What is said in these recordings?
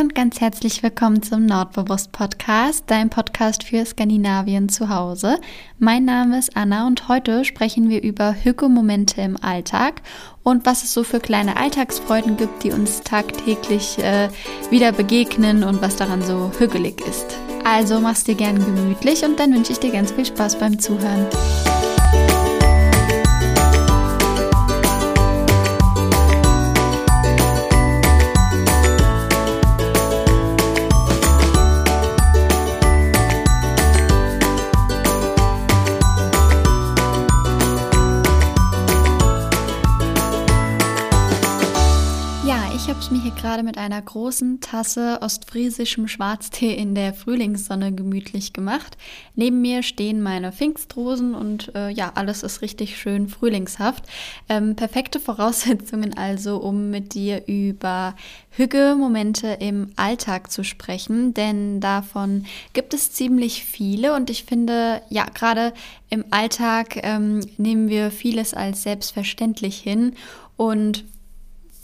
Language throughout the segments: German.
Und ganz herzlich willkommen zum Nordbewusst Podcast, dein Podcast für Skandinavien zu Hause. Mein Name ist Anna und heute sprechen wir über Hücke-Momente im Alltag und was es so für kleine Alltagsfreuden gibt, die uns tagtäglich äh, wieder begegnen und was daran so hügelig ist. Also mach's dir gern gemütlich und dann wünsche ich dir ganz viel Spaß beim Zuhören. Gerade mit einer großen Tasse ostfriesischem Schwarztee in der Frühlingssonne gemütlich gemacht. Neben mir stehen meine Pfingstrosen und äh, ja, alles ist richtig schön frühlingshaft. Ähm, perfekte Voraussetzungen also, um mit dir über Hügge-Momente im Alltag zu sprechen, denn davon gibt es ziemlich viele und ich finde, ja, gerade im Alltag ähm, nehmen wir vieles als selbstverständlich hin und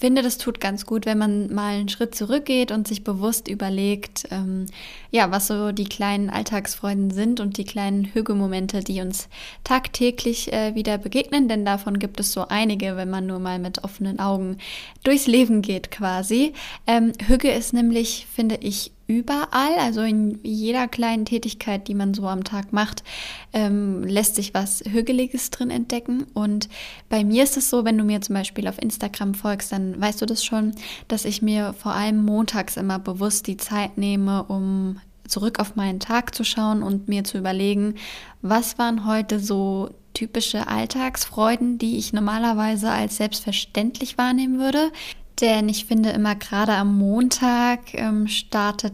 finde, das tut ganz gut, wenn man mal einen Schritt zurückgeht und sich bewusst überlegt, ähm, ja, was so die kleinen Alltagsfreuden sind und die kleinen Hügelmomente, die uns tagtäglich äh, wieder begegnen, denn davon gibt es so einige, wenn man nur mal mit offenen Augen durchs Leben geht quasi. Ähm, Hüge ist nämlich, finde ich, überall, also in jeder kleinen Tätigkeit, die man so am Tag macht, ähm, lässt sich was Hügeliges drin entdecken. Und bei mir ist es so, wenn du mir zum Beispiel auf Instagram folgst, dann weißt du das schon, dass ich mir vor allem montags immer bewusst die Zeit nehme, um zurück auf meinen Tag zu schauen und mir zu überlegen, was waren heute so typische Alltagsfreuden, die ich normalerweise als selbstverständlich wahrnehmen würde. Denn ich finde immer gerade am Montag ähm, startet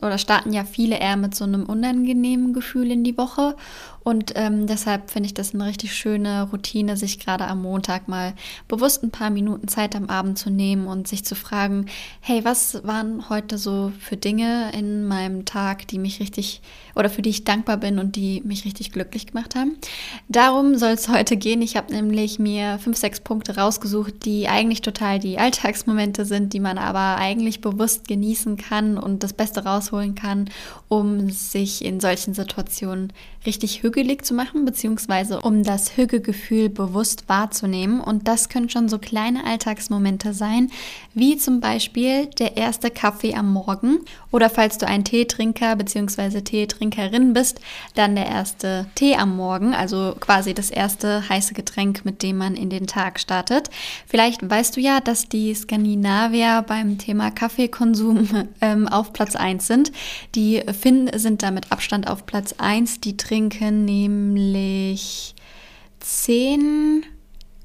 oder starten ja viele eher mit so einem unangenehmen Gefühl in die Woche. Und ähm, deshalb finde ich das eine richtig schöne Routine, sich gerade am Montag mal bewusst ein paar Minuten Zeit am Abend zu nehmen und sich zu fragen, hey, was waren heute so für Dinge in meinem Tag, die mich richtig oder für die ich dankbar bin und die mich richtig glücklich gemacht haben. Darum soll es heute gehen. Ich habe nämlich mir fünf, sechs Punkte rausgesucht, die eigentlich total die Alltagsmomente sind, die man aber eigentlich bewusst genießen kann und das Beste rausholen kann, um sich in solchen Situationen richtig hügelig zu machen, beziehungsweise um das Hügegefühl bewusst wahrzunehmen. Und das können schon so kleine Alltagsmomente sein, wie zum Beispiel der erste Kaffee am Morgen oder falls du ein Teetrinker bzw. Teetrinkerin bist, dann der erste Tee am Morgen, also quasi das erste heiße Getränk, mit dem man in den Tag startet. Vielleicht weißt du ja, dass die Skandinavier beim Thema Kaffeekonsum ähm, auf Platz 1 sind. Die Finnen sind damit Abstand auf Platz 1. Die trinken nämlich 10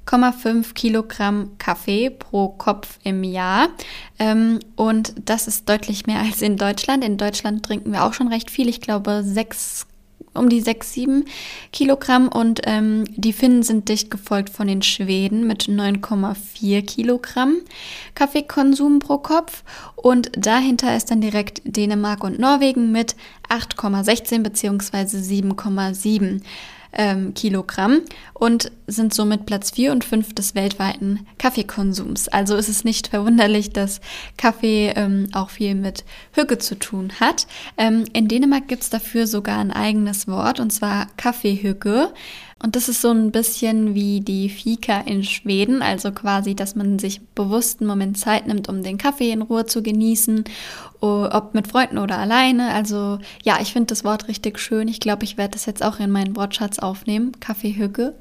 1,5 Kilogramm Kaffee pro Kopf im Jahr. Ähm, und das ist deutlich mehr als in Deutschland. In Deutschland trinken wir auch schon recht viel. Ich glaube, sechs um die 6, 7 Kilogramm und ähm, die Finnen sind dicht gefolgt von den Schweden mit 9,4 Kilogramm Kaffeekonsum pro Kopf und dahinter ist dann direkt Dänemark und Norwegen mit 8,16 bzw. 7,7 ähm, Kilogramm und sind somit Platz 4 und 5 des weltweiten Kaffeekonsums. Also ist es nicht verwunderlich, dass Kaffee ähm, auch viel mit Hücke zu tun hat. Ähm, in Dänemark gibt es dafür sogar ein eigenes Wort und zwar Kaffeehücke. Und das ist so ein bisschen wie die Fika in Schweden, also quasi, dass man sich bewusst einen Moment Zeit nimmt, um den Kaffee in Ruhe zu genießen, ob mit Freunden oder alleine. Also ja, ich finde das Wort richtig schön. Ich glaube, ich werde das jetzt auch in meinen Wortschatz aufnehmen, Kaffeehügge,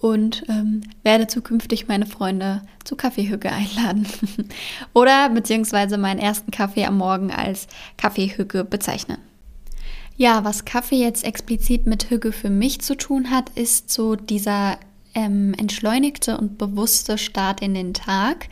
und ähm, werde zukünftig meine Freunde zu Kaffeehügge einladen. oder beziehungsweise meinen ersten Kaffee am Morgen als Kaffeehügge bezeichnen. Ja, was Kaffee jetzt explizit mit Hügge für mich zu tun hat, ist so dieser ähm, entschleunigte und bewusste Start in den Tag.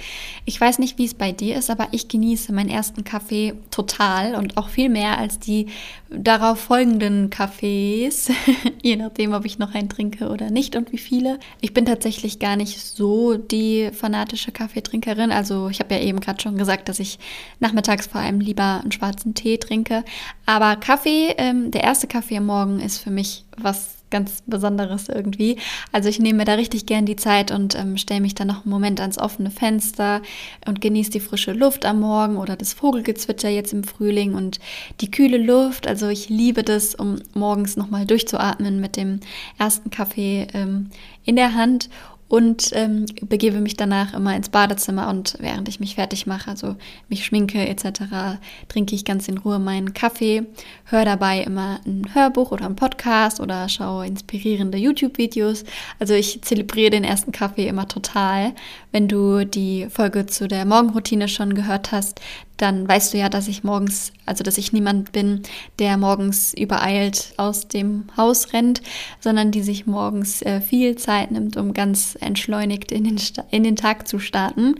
Ich weiß nicht, wie es bei dir ist, aber ich genieße meinen ersten Kaffee total und auch viel mehr als die darauf folgenden Kaffees, je nachdem, ob ich noch einen trinke oder nicht und wie viele. Ich bin tatsächlich gar nicht so die fanatische Kaffeetrinkerin. Also ich habe ja eben gerade schon gesagt, dass ich nachmittags vor allem lieber einen schwarzen Tee trinke. Aber Kaffee, ähm, der erste Kaffee am Morgen ist für mich was ganz Besonderes irgendwie. Also ich nehme mir da richtig gern die Zeit und ähm, stelle mich dann noch einen Moment ans offene Fenster und genieße die frische Luft am Morgen oder das Vogelgezwitscher jetzt im Frühling und die kühle Luft. Also ich liebe das, um morgens nochmal durchzuatmen mit dem ersten Kaffee ähm, in der Hand und ähm, begebe mich danach immer ins Badezimmer und während ich mich fertig mache, also mich schminke etc., trinke ich ganz in Ruhe meinen Kaffee, höre dabei immer ein Hörbuch oder einen Podcast oder schaue inspirierende YouTube-Videos. Also ich zelebriere den ersten Kaffee immer total. Wenn du die Folge zu der Morgenroutine schon gehört hast, dann weißt du ja, dass ich morgens, also dass ich niemand bin, der morgens übereilt aus dem Haus rennt, sondern die sich morgens äh, viel Zeit nimmt, um ganz entschleunigt in den, in den Tag zu starten.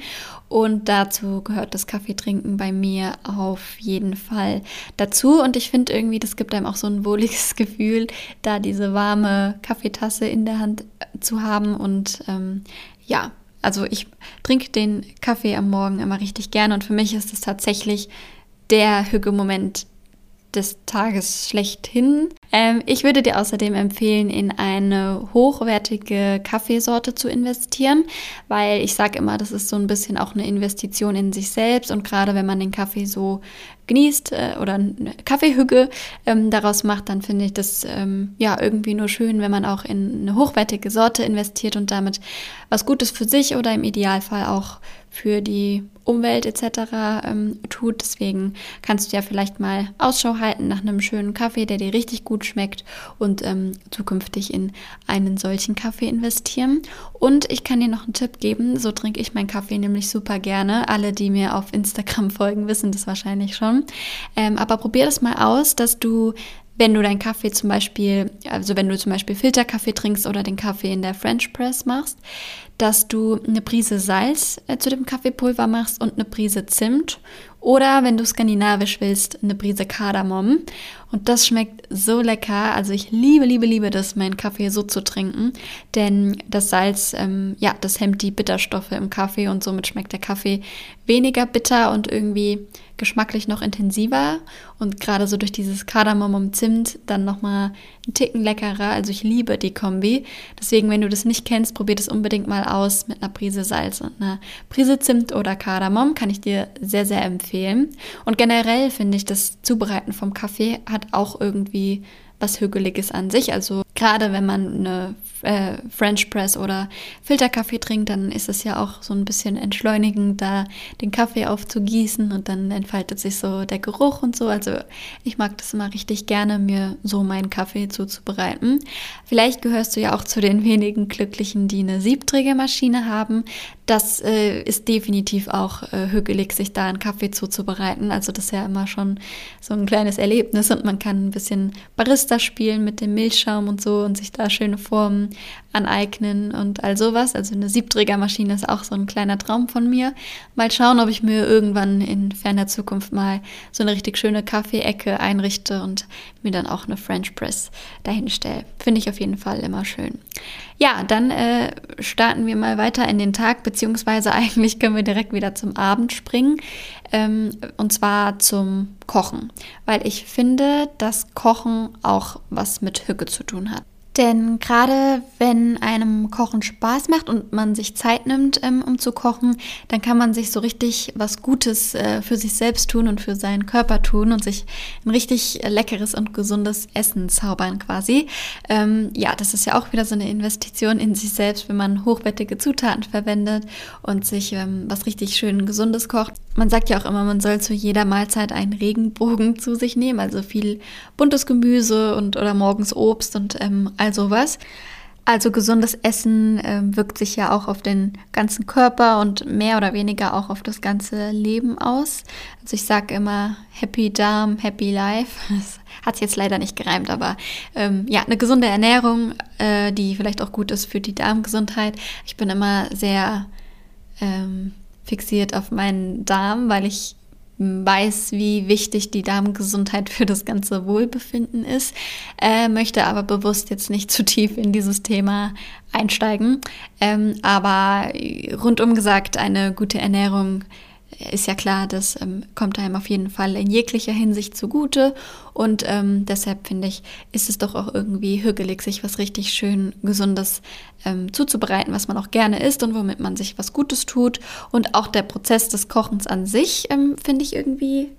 Und dazu gehört das Kaffeetrinken bei mir auf jeden Fall dazu. Und ich finde irgendwie, das gibt einem auch so ein wohliges Gefühl, da diese warme Kaffeetasse in der Hand äh, zu haben. Und ähm, ja, also ich trinke den Kaffee am Morgen immer richtig gerne und für mich ist es tatsächlich der Hüge-Moment des Tages schlechthin. Ähm, ich würde dir außerdem empfehlen, in eine hochwertige Kaffeesorte zu investieren, weil ich sage immer, das ist so ein bisschen auch eine Investition in sich selbst und gerade wenn man den Kaffee so genießt äh, oder eine Kaffeehügge ähm, daraus macht, dann finde ich das ähm, ja irgendwie nur schön, wenn man auch in eine hochwertige Sorte investiert und damit was Gutes für sich oder im Idealfall auch für die Umwelt etc. Ähm, tut. Deswegen kannst du ja vielleicht mal Ausschau halten nach einem schönen Kaffee, der dir richtig gut schmeckt und ähm, zukünftig in einen solchen Kaffee investieren. Und ich kann dir noch einen Tipp geben, so trinke ich meinen Kaffee nämlich super gerne. Alle, die mir auf Instagram folgen, wissen das wahrscheinlich schon. Ähm, aber probier das mal aus, dass du wenn du deinen Kaffee zum Beispiel, also wenn du zum Beispiel Filterkaffee trinkst oder den Kaffee in der French Press machst, dass du eine Prise Salz äh, zu dem Kaffeepulver machst und eine Prise Zimt oder wenn du skandinavisch willst, eine Prise Kardamom. Und das schmeckt so lecker. Also ich liebe, liebe, liebe das, meinen Kaffee so zu trinken. Denn das Salz, ähm, ja, das hemmt die Bitterstoffe im Kaffee und somit schmeckt der Kaffee weniger bitter und irgendwie geschmacklich noch intensiver und gerade so durch dieses Kardamom und Zimt dann nochmal einen Ticken leckerer. Also ich liebe die Kombi. Deswegen, wenn du das nicht kennst, probier das unbedingt mal aus mit einer Prise Salz und einer Prise Zimt oder Kardamom. Kann ich dir sehr, sehr empfehlen. Und generell finde ich, das Zubereiten vom Kaffee hat auch irgendwie was Hügeliges an sich. Also gerade wenn man eine äh, French Press oder Filterkaffee trinkt, dann ist es ja auch so ein bisschen entschleunigend, da den Kaffee aufzugießen und dann entfaltet sich so der Geruch und so. Also ich mag das immer richtig gerne, mir so meinen Kaffee zuzubereiten. Vielleicht gehörst du ja auch zu den wenigen Glücklichen, die eine Siebträgermaschine haben. Das äh, ist definitiv auch äh, hügelig, sich da einen Kaffee zuzubereiten. Also das ist ja immer schon so ein kleines Erlebnis und man kann ein bisschen Barista spielen mit dem Milchschaum und so und sich da schöne Formen aneignen und all sowas. Also eine Siebträgermaschine ist auch so ein kleiner Traum von mir. Mal schauen, ob ich mir irgendwann in ferner Zukunft mal so eine richtig schöne Kaffeeecke einrichte und mir dann auch eine French Press dahin stelle. Finde ich auf jeden Fall immer schön. Ja, dann äh, starten wir mal weiter in den Tag, beziehungsweise eigentlich können wir direkt wieder zum Abend springen. Ähm, und zwar zum Kochen. Weil ich finde, dass Kochen auch was mit Hücke zu tun hat. Denn gerade wenn einem Kochen Spaß macht und man sich Zeit nimmt, ähm, um zu kochen, dann kann man sich so richtig was Gutes äh, für sich selbst tun und für seinen Körper tun und sich ein richtig leckeres und gesundes Essen zaubern quasi. Ähm, ja, das ist ja auch wieder so eine Investition in sich selbst, wenn man hochwertige Zutaten verwendet und sich ähm, was richtig schön Gesundes kocht. Man sagt ja auch immer, man soll zu jeder Mahlzeit einen Regenbogen zu sich nehmen, also viel buntes Gemüse und oder morgens Obst und ähm, all sowas. Also gesundes Essen äh, wirkt sich ja auch auf den ganzen Körper und mehr oder weniger auch auf das ganze Leben aus. Also ich sage immer Happy Darm, Happy Life. Das hat jetzt leider nicht gereimt, aber ähm, ja, eine gesunde Ernährung, äh, die vielleicht auch gut ist für die Darmgesundheit. Ich bin immer sehr ähm, fixiert auf meinen Darm, weil ich weiß, wie wichtig die Darmgesundheit für das ganze Wohlbefinden ist, äh, möchte aber bewusst jetzt nicht zu tief in dieses Thema einsteigen. Ähm, aber rundum gesagt, eine gute Ernährung ist ja klar, das ähm, kommt einem auf jeden Fall in jeglicher Hinsicht zugute. Und ähm, deshalb finde ich, ist es doch auch irgendwie hügelig, sich was richtig schön Gesundes ähm, zuzubereiten, was man auch gerne isst und womit man sich was Gutes tut. Und auch der Prozess des Kochens an sich ähm, finde ich irgendwie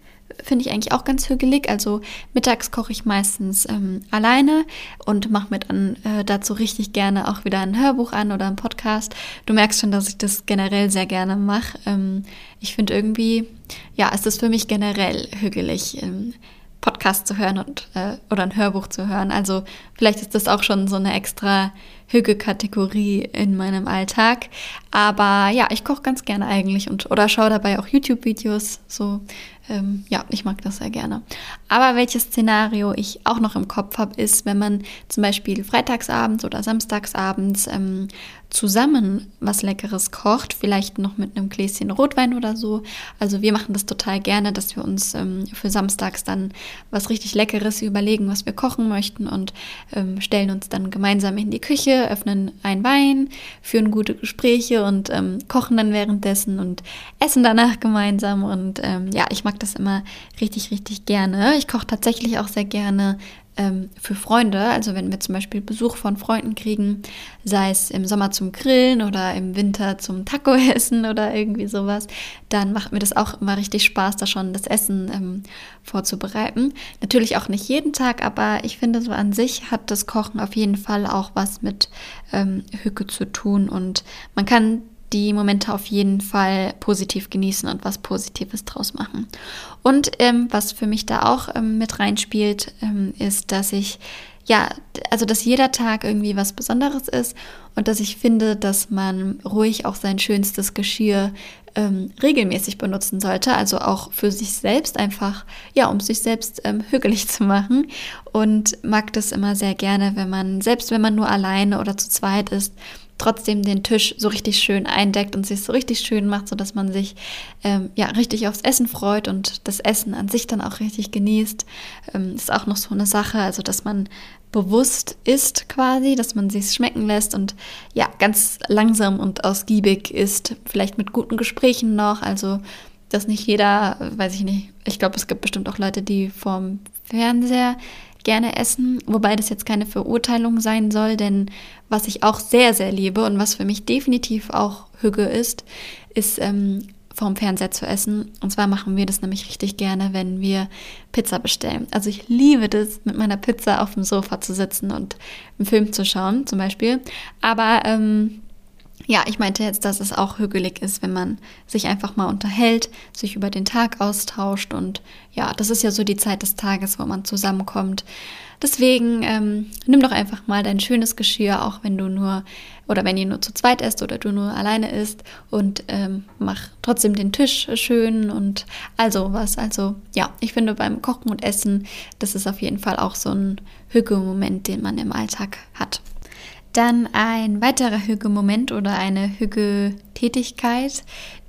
finde ich eigentlich auch ganz hügelig. Also mittags koche ich meistens ähm, alleine und mache mir dann äh, dazu richtig gerne auch wieder ein Hörbuch an oder einen Podcast. Du merkst schon, dass ich das generell sehr gerne mache. Ähm, ich finde irgendwie, ja, es ist für mich generell hügelig. Ähm, Podcast zu hören und äh, oder ein Hörbuch zu hören. Also vielleicht ist das auch schon so eine extra Hüge-Kategorie in meinem Alltag. Aber ja, ich koche ganz gerne eigentlich und oder schaue dabei auch YouTube-Videos. So, ähm, ja, ich mag das sehr gerne. Aber welches Szenario ich auch noch im Kopf habe, ist, wenn man zum Beispiel freitagsabends oder samstagsabends ähm, zusammen was Leckeres kocht, vielleicht noch mit einem Gläschen Rotwein oder so. Also wir machen das total gerne, dass wir uns ähm, für samstags dann was richtig Leckeres überlegen, was wir kochen möchten und ähm, stellen uns dann gemeinsam in die Küche, öffnen einen Wein, führen gute Gespräche und ähm, kochen dann währenddessen und essen danach gemeinsam. Und ähm, ja, ich mag das immer richtig, richtig gerne. Ich koche tatsächlich auch sehr gerne ähm, für Freunde, also wenn wir zum Beispiel Besuch von Freunden kriegen, sei es im Sommer zum Grillen oder im Winter zum Taco essen oder irgendwie sowas, dann macht mir das auch immer richtig Spaß, da schon das Essen ähm, vorzubereiten. Natürlich auch nicht jeden Tag, aber ich finde so an sich hat das Kochen auf jeden Fall auch was mit ähm, Hücke zu tun und man kann die Momente auf jeden Fall positiv genießen und was Positives draus machen. Und ähm, was für mich da auch ähm, mit reinspielt, ähm, ist, dass ich ja, also dass jeder Tag irgendwie was Besonderes ist und dass ich finde, dass man ruhig auch sein schönstes Geschirr ähm, regelmäßig benutzen sollte, also auch für sich selbst einfach, ja, um sich selbst ähm, hügelig zu machen und mag das immer sehr gerne, wenn man, selbst wenn man nur alleine oder zu zweit ist, trotzdem den Tisch so richtig schön eindeckt und sich so richtig schön macht, sodass man sich ähm, ja richtig aufs Essen freut und das Essen an sich dann auch richtig genießt. Ähm, ist auch noch so eine Sache, also dass man bewusst isst quasi, dass man sich schmecken lässt und ja ganz langsam und ausgiebig isst, vielleicht mit guten Gesprächen noch, also dass nicht jeder, weiß ich nicht, ich glaube, es gibt bestimmt auch Leute, die vorm Fernseher gerne essen, wobei das jetzt keine Verurteilung sein soll, denn was ich auch sehr, sehr liebe und was für mich definitiv auch Hüge ist, ist ähm, vorm Fernseher zu essen. Und zwar machen wir das nämlich richtig gerne, wenn wir Pizza bestellen. Also ich liebe das, mit meiner Pizza auf dem Sofa zu sitzen und einen Film zu schauen, zum Beispiel. Aber ähm, ja, ich meinte jetzt, dass es auch hügelig ist, wenn man sich einfach mal unterhält, sich über den Tag austauscht und ja, das ist ja so die Zeit des Tages, wo man zusammenkommt. Deswegen ähm, nimm doch einfach mal dein schönes Geschirr, auch wenn du nur oder wenn ihr nur zu zweit esst oder du nur alleine isst und ähm, mach trotzdem den Tisch schön und also was. Also ja, ich finde beim Kochen und Essen, das ist auf jeden Fall auch so ein Hüge-Moment, den man im Alltag hat. Dann ein weiterer Hüge-Moment oder eine Hüge-Tätigkeit,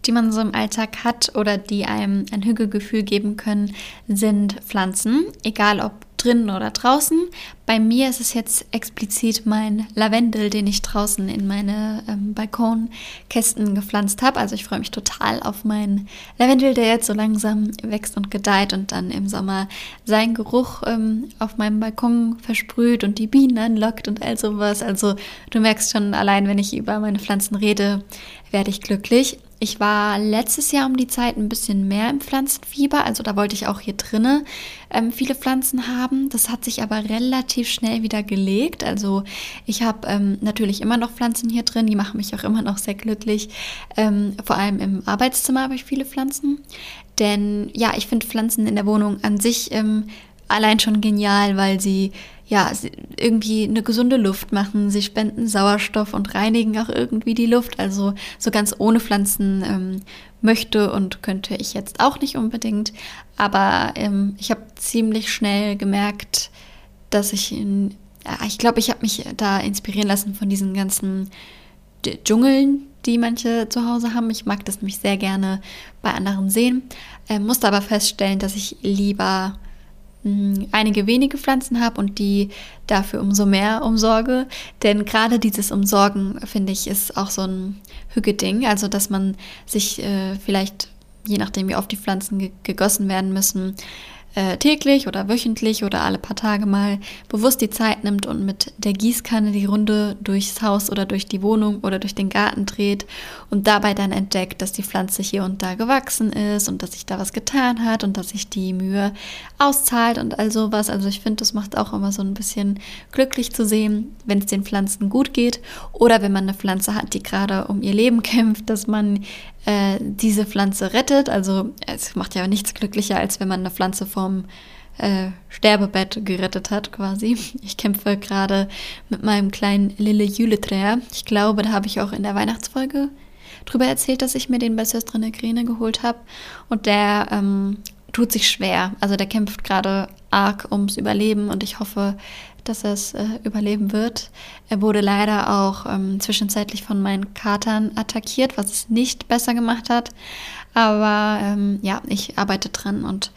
die man so im Alltag hat oder die einem ein Hüge-Gefühl geben können, sind Pflanzen. Egal ob drinnen oder draußen. Bei mir ist es jetzt explizit mein Lavendel, den ich draußen in meine ähm, Balkonkästen gepflanzt habe. Also ich freue mich total auf meinen Lavendel, der jetzt so langsam wächst und gedeiht und dann im Sommer seinen Geruch ähm, auf meinem Balkon versprüht und die Bienen anlockt und all sowas. Also du merkst schon allein, wenn ich über meine Pflanzen rede, werde ich glücklich. Ich war letztes Jahr um die Zeit ein bisschen mehr im Pflanzenfieber, also da wollte ich auch hier drinnen ähm, viele Pflanzen haben. Das hat sich aber relativ schnell wieder gelegt. Also ich habe ähm, natürlich immer noch Pflanzen hier drin, die machen mich auch immer noch sehr glücklich. Ähm, vor allem im Arbeitszimmer habe ich viele Pflanzen. Denn ja, ich finde Pflanzen in der Wohnung an sich ähm, allein schon genial, weil sie ja, irgendwie eine gesunde Luft machen. Sie spenden Sauerstoff und reinigen auch irgendwie die Luft. Also so ganz ohne Pflanzen ähm, möchte und könnte ich jetzt auch nicht unbedingt. Aber ähm, ich habe ziemlich schnell gemerkt, dass ich in, ja, ich glaube, ich habe mich da inspirieren lassen von diesen ganzen Dschungeln, die manche zu Hause haben. Ich mag das nämlich sehr gerne bei anderen sehen. Äh, musste aber feststellen, dass ich lieber einige wenige Pflanzen habe und die dafür umso mehr umsorge. Denn gerade dieses Umsorgen, finde ich, ist auch so ein Hügeding. Also, dass man sich äh, vielleicht je nachdem, wie oft die Pflanzen ge gegossen werden müssen, äh, täglich oder wöchentlich oder alle paar Tage mal bewusst die Zeit nimmt und mit der Gießkanne die Runde durchs Haus oder durch die Wohnung oder durch den Garten dreht und dabei dann entdeckt, dass die Pflanze hier und da gewachsen ist und dass sich da was getan hat und dass sich die Mühe auszahlt und all sowas. Also ich finde, das macht auch immer so ein bisschen glücklich zu sehen, wenn es den Pflanzen gut geht oder wenn man eine Pflanze hat, die gerade um ihr Leben kämpft, dass man äh, diese Pflanze rettet. Also es macht ja nichts glücklicher, als wenn man eine Pflanze vom äh, Sterbebett gerettet hat, quasi. Ich kämpfe gerade mit meinem kleinen Lille Juleträer. Ich glaube, da habe ich auch in der Weihnachtsfolge drüber erzählt, dass ich mir den bei Söstre Negrine geholt habe. Und der ähm, tut sich schwer. Also der kämpft gerade arg ums Überleben und ich hoffe, dass er es äh, überleben wird. Er wurde leider auch ähm, zwischenzeitlich von meinen Katern attackiert, was es nicht besser gemacht hat. Aber ähm, ja, ich arbeite dran und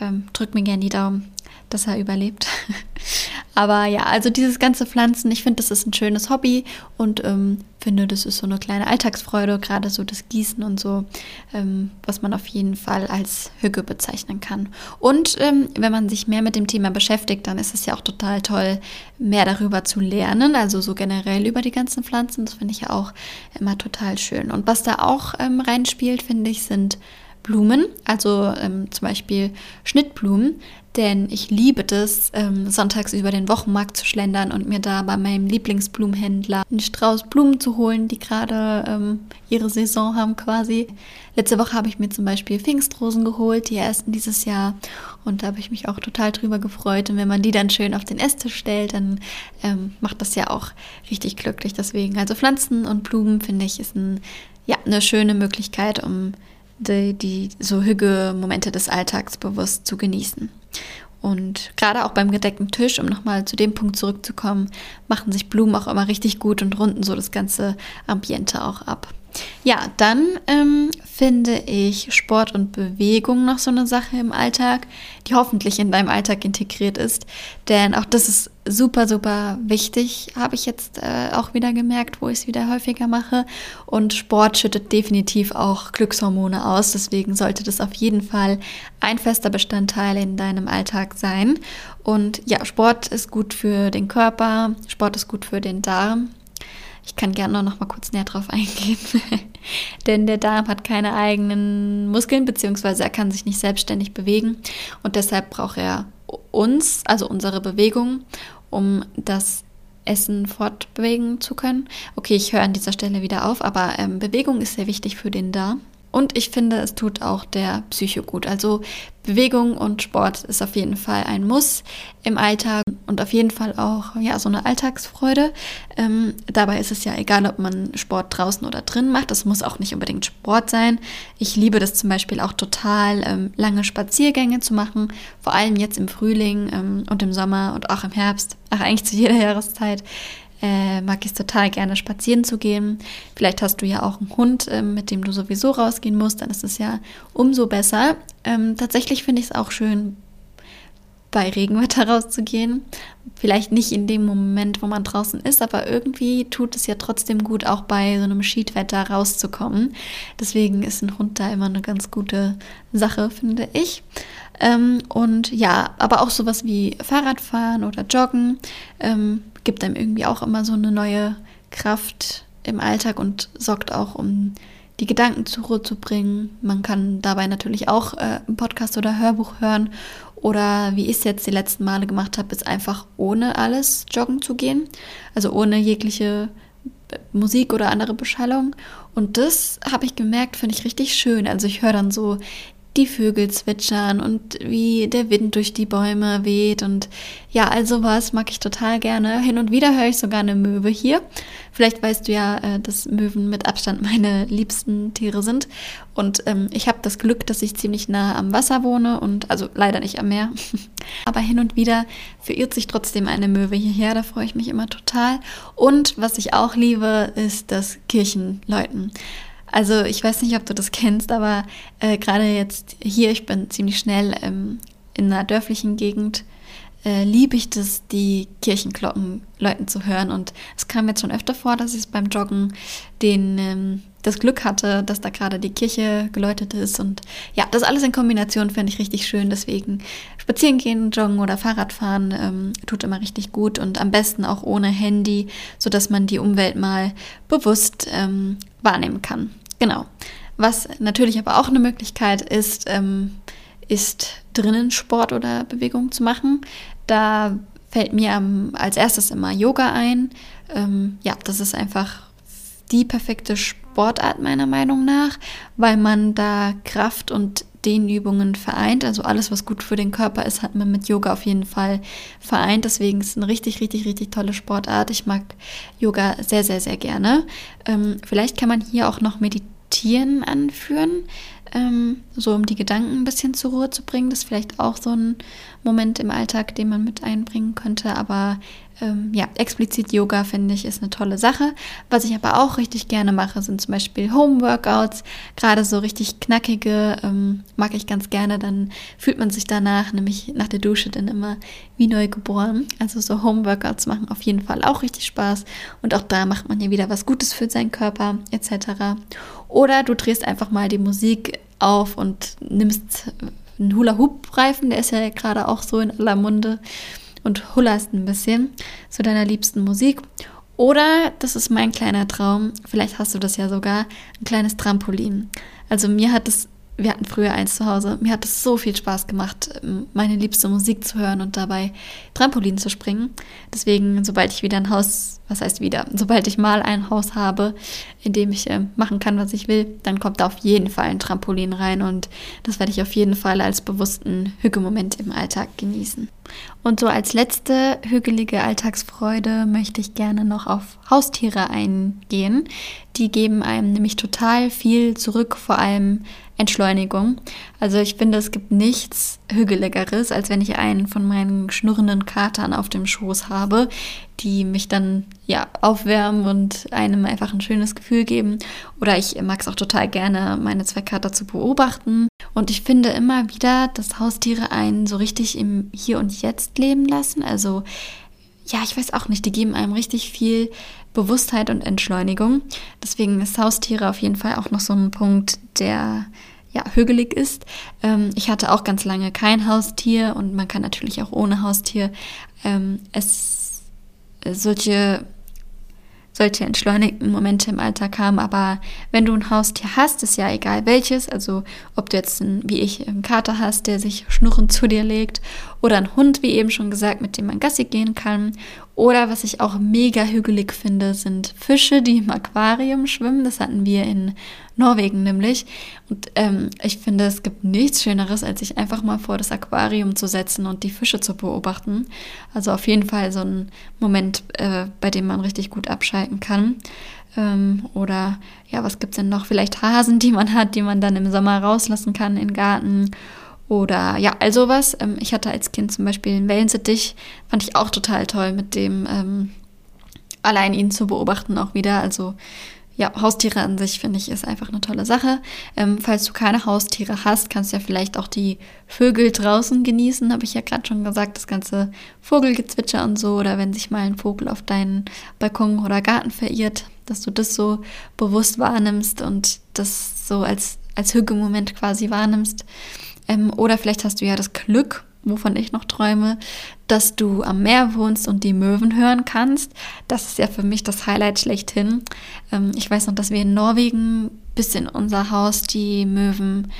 ähm, drück mir gerne die Daumen, dass er überlebt. Aber ja, also dieses ganze Pflanzen, ich finde, das ist ein schönes Hobby und ähm, finde, das ist so eine kleine Alltagsfreude, gerade so das Gießen und so, ähm, was man auf jeden Fall als Hüge bezeichnen kann. Und ähm, wenn man sich mehr mit dem Thema beschäftigt, dann ist es ja auch total toll, mehr darüber zu lernen, also so generell über die ganzen Pflanzen. Das finde ich ja auch immer total schön. Und was da auch ähm, reinspielt, finde ich, sind Blumen, also ähm, zum Beispiel Schnittblumen, denn ich liebe das, ähm, sonntags über den Wochenmarkt zu schlendern und mir da bei meinem Lieblingsblumenhändler einen Strauß Blumen zu holen, die gerade ähm, ihre Saison haben quasi. Letzte Woche habe ich mir zum Beispiel Pfingstrosen geholt, die ersten dieses Jahr. Und da habe ich mich auch total drüber gefreut. Und wenn man die dann schön auf den Esstisch stellt, dann ähm, macht das ja auch richtig glücklich. Deswegen, also Pflanzen und Blumen, finde ich, ist ein, ja, eine schöne Möglichkeit, um die, die so Hüge-Momente des Alltags bewusst zu genießen. Und gerade auch beim gedeckten Tisch, um nochmal zu dem Punkt zurückzukommen, machen sich Blumen auch immer richtig gut und runden so das ganze Ambiente auch ab. Ja, dann ähm, finde ich Sport und Bewegung noch so eine Sache im Alltag, die hoffentlich in deinem Alltag integriert ist. Denn auch das ist super, super wichtig, habe ich jetzt äh, auch wieder gemerkt, wo ich es wieder häufiger mache. Und Sport schüttet definitiv auch Glückshormone aus. Deswegen sollte das auf jeden Fall ein fester Bestandteil in deinem Alltag sein. Und ja, Sport ist gut für den Körper, Sport ist gut für den Darm. Ich kann gerne noch mal kurz näher drauf eingehen. Denn der Darm hat keine eigenen Muskeln, beziehungsweise er kann sich nicht selbstständig bewegen. Und deshalb braucht er uns, also unsere Bewegung, um das Essen fortbewegen zu können. Okay, ich höre an dieser Stelle wieder auf, aber ähm, Bewegung ist sehr wichtig für den Darm. Und ich finde, es tut auch der Psyche gut. Also Bewegung und Sport ist auf jeden Fall ein Muss im Alltag und auf jeden Fall auch ja so eine Alltagsfreude. Ähm, dabei ist es ja egal, ob man Sport draußen oder drin macht. Das muss auch nicht unbedingt Sport sein. Ich liebe das zum Beispiel auch total, ähm, lange Spaziergänge zu machen, vor allem jetzt im Frühling ähm, und im Sommer und auch im Herbst. Ach, eigentlich zu jeder Jahreszeit äh, mag ich es total gerne, spazieren zu gehen. Vielleicht hast du ja auch einen Hund, äh, mit dem du sowieso rausgehen musst, dann ist es ja umso besser. Ähm, tatsächlich finde ich es auch schön, bei Regenwetter rauszugehen. Vielleicht nicht in dem Moment, wo man draußen ist, aber irgendwie tut es ja trotzdem gut, auch bei so einem Schiedwetter rauszukommen. Deswegen ist ein Hund da immer eine ganz gute Sache, finde ich. Ähm, und ja, aber auch sowas wie Fahrradfahren oder Joggen. Ähm, gibt einem irgendwie auch immer so eine neue Kraft im Alltag und sorgt auch, um die Gedanken zur Ruhe zu bringen. Man kann dabei natürlich auch äh, einen Podcast oder Hörbuch hören oder wie ich es jetzt die letzten Male gemacht habe, ist einfach ohne alles joggen zu gehen. Also ohne jegliche äh, Musik oder andere Beschallung. Und das habe ich gemerkt, finde ich richtig schön. Also ich höre dann so die Vögel zwitschern und wie der Wind durch die Bäume weht und ja, also was mag ich total gerne. Hin und wieder höre ich sogar eine Möwe hier. Vielleicht weißt du ja, äh, dass Möwen mit Abstand meine liebsten Tiere sind und ähm, ich habe das Glück, dass ich ziemlich nah am Wasser wohne und also leider nicht am Meer. Aber hin und wieder verirrt sich trotzdem eine Möwe hierher, da freue ich mich immer total. Und was ich auch liebe, ist das Kirchenläuten. Also ich weiß nicht, ob du das kennst, aber äh, gerade jetzt hier, ich bin ziemlich schnell ähm, in einer dörflichen Gegend, äh, liebe ich das, die Kirchenglocken läuten zu hören. Und es kam jetzt schon öfter vor, dass ich beim Joggen den, ähm, das Glück hatte, dass da gerade die Kirche geläutet ist. Und ja, das alles in Kombination finde ich richtig schön. Deswegen spazieren gehen, joggen oder Fahrradfahren ähm, tut immer richtig gut und am besten auch ohne Handy, sodass man die Umwelt mal bewusst ähm, wahrnehmen kann. Genau. Was natürlich aber auch eine Möglichkeit ist, ähm, ist drinnen Sport oder Bewegung zu machen. Da fällt mir als erstes immer Yoga ein. Ähm, ja, das ist einfach die perfekte Sportart meiner Meinung nach, weil man da Kraft und Dehnübungen vereint. Also alles, was gut für den Körper ist, hat man mit Yoga auf jeden Fall vereint. Deswegen ist es eine richtig, richtig, richtig tolle Sportart. Ich mag Yoga sehr, sehr, sehr gerne. Ähm, vielleicht kann man hier auch noch meditieren anführen ähm, so um die Gedanken ein bisschen zur Ruhe zu bringen. Das ist vielleicht auch so ein Moment im Alltag, den man mit einbringen könnte. Aber ähm, ja, explizit Yoga finde ich ist eine tolle Sache. Was ich aber auch richtig gerne mache, sind zum Beispiel Home-Workouts. Gerade so richtig knackige ähm, mag ich ganz gerne. Dann fühlt man sich danach, nämlich nach der Dusche, dann immer wie neu geboren. Also so Home-Workouts machen auf jeden Fall auch richtig Spaß. Und auch da macht man ja wieder was Gutes für seinen Körper etc. Oder du drehst einfach mal die Musik auf und nimmst einen Hula-Hoop-Reifen, der ist ja gerade auch so in aller Munde und hullerst ein bisschen zu deiner liebsten Musik. Oder, das ist mein kleiner Traum, vielleicht hast du das ja sogar, ein kleines Trampolin. Also mir hat es wir hatten früher eins zu Hause. Mir hat es so viel Spaß gemacht, ähm, meine liebste Musik zu hören und dabei Trampolin zu springen. Deswegen, sobald ich wieder ein Haus, was heißt wieder, sobald ich mal ein Haus habe, in dem ich äh, machen kann, was ich will, dann kommt da auf jeden Fall ein Trampolin rein und das werde ich auf jeden Fall als bewussten Hügelmoment im Alltag genießen. Und so als letzte hügelige Alltagsfreude möchte ich gerne noch auf Haustiere eingehen. Die geben einem nämlich total viel zurück, vor allem Entschleunigung. Also ich finde, es gibt nichts Hügeligeres, als wenn ich einen von meinen schnurrenden Katern auf dem Schoß habe, die mich dann ja aufwärmen und einem einfach ein schönes Gefühl geben. Oder ich mag es auch total gerne, meine zwei Kater zu beobachten. Und ich finde immer wieder, dass Haustiere einen so richtig im Hier und Jetzt leben lassen. Also ja, ich weiß auch nicht, die geben einem richtig viel Bewusstheit und Entschleunigung. Deswegen ist Haustiere auf jeden Fall auch noch so ein Punkt, der ja, hügelig ist. Ähm, ich hatte auch ganz lange kein Haustier und man kann natürlich auch ohne Haustier ähm, es solche solche entschleunigten Momente im Alltag haben. Aber wenn du ein Haustier hast, ist ja egal welches, also ob du jetzt einen, wie ich einen Kater hast, der sich schnurrend zu dir legt, oder einen Hund, wie eben schon gesagt, mit dem man Gassi gehen kann, oder was ich auch mega hügelig finde, sind Fische, die im Aquarium schwimmen. Das hatten wir in Norwegen nämlich. Und ähm, ich finde, es gibt nichts Schöneres, als sich einfach mal vor das Aquarium zu setzen und die Fische zu beobachten. Also auf jeden Fall so ein Moment, äh, bei dem man richtig gut abschalten kann. Ähm, oder ja, was gibt es denn noch? Vielleicht Hasen, die man hat, die man dann im Sommer rauslassen kann in den Garten oder ja, all sowas. Ähm, ich hatte als Kind zum Beispiel einen Wellensittich, fand ich auch total toll, mit dem ähm, allein ihn zu beobachten auch wieder. Also ja, Haustiere an sich finde ich ist einfach eine tolle Sache. Ähm, falls du keine Haustiere hast, kannst du ja vielleicht auch die Vögel draußen genießen, habe ich ja gerade schon gesagt, das ganze Vogelgezwitscher und so. Oder wenn sich mal ein Vogel auf deinen Balkon oder Garten verirrt, dass du das so bewusst wahrnimmst und das so als, als Hügelmoment quasi wahrnimmst. Ähm, oder vielleicht hast du ja das Glück, wovon ich noch träume, dass du am Meer wohnst und die Möwen hören kannst. Das ist ja für mich das Highlight schlechthin. Ähm, ich weiß noch, dass wir in Norwegen bis in unser Haus die Möwen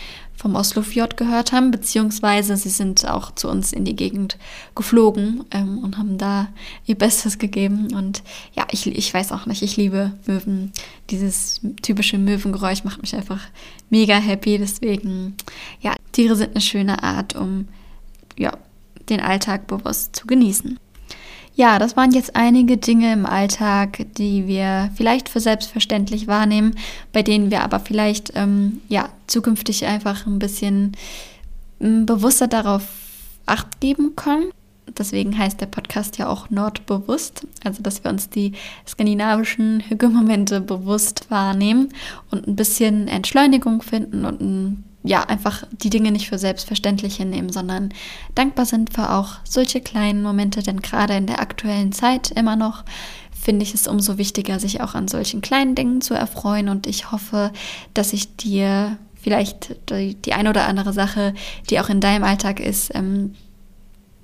vom Oslofjord gehört haben, beziehungsweise sie sind auch zu uns in die Gegend geflogen ähm, und haben da ihr Bestes gegeben. Und ja, ich, ich weiß auch nicht, ich liebe Möwen. Dieses typische Möwengeräusch macht mich einfach mega happy. Deswegen, ja, Tiere sind eine schöne Art, um ja, den Alltag bewusst zu genießen. Ja, das waren jetzt einige Dinge im Alltag, die wir vielleicht für selbstverständlich wahrnehmen, bei denen wir aber vielleicht ähm, ja zukünftig einfach ein bisschen ähm, bewusster darauf acht geben können. Deswegen heißt der Podcast ja auch Nordbewusst, also dass wir uns die skandinavischen Hügelmomente bewusst wahrnehmen und ein bisschen Entschleunigung finden und ein ja, einfach die Dinge nicht für selbstverständlich hinnehmen, sondern dankbar sind für auch solche kleinen Momente, denn gerade in der aktuellen Zeit immer noch finde ich es umso wichtiger, sich auch an solchen kleinen Dingen zu erfreuen. Und ich hoffe, dass ich dir vielleicht die, die eine oder andere Sache, die auch in deinem Alltag ist, ähm,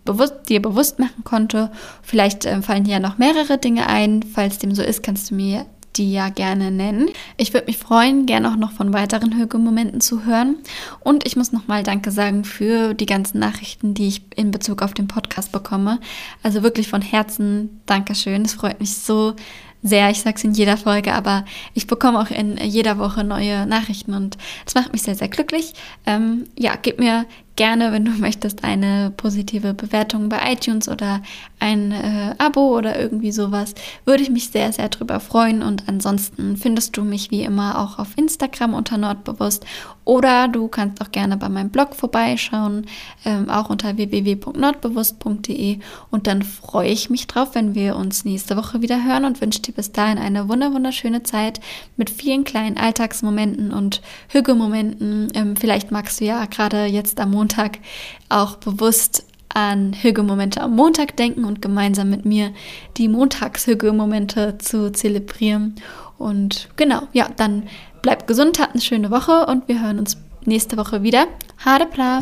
bewusst, dir bewusst machen konnte. Vielleicht äh, fallen dir ja noch mehrere Dinge ein. Falls dem so ist, kannst du mir die ja gerne nennen. Ich würde mich freuen, gerne auch noch von weiteren Hügelmomenten zu hören. Und ich muss nochmal Danke sagen für die ganzen Nachrichten, die ich in Bezug auf den Podcast bekomme. Also wirklich von Herzen Dankeschön. Es freut mich so sehr. Ich sage es in jeder Folge, aber ich bekomme auch in jeder Woche neue Nachrichten und das macht mich sehr, sehr glücklich. Ähm, ja, gib mir gerne, wenn du möchtest, eine positive Bewertung bei iTunes oder ein äh, Abo oder irgendwie sowas. Würde ich mich sehr, sehr drüber freuen. Und ansonsten findest du mich wie immer auch auf Instagram unter Nordbewusst oder du kannst auch gerne bei meinem Blog vorbeischauen, ähm, auch unter www.nordbewusst.de. Und dann freue ich mich drauf, wenn wir uns nächste Woche wieder hören und wünsche dir bis dahin eine wunderschöne Zeit mit vielen kleinen Alltagsmomenten und Hügelmomenten. Ähm, vielleicht magst du ja gerade jetzt am Montag Montag auch bewusst an Hügelmomente am Montag denken und gemeinsam mit mir die Montagshügelmomente zu zelebrieren. Und genau, ja, dann bleibt gesund, habt eine schöne Woche und wir hören uns nächste Woche wieder. Hadepla!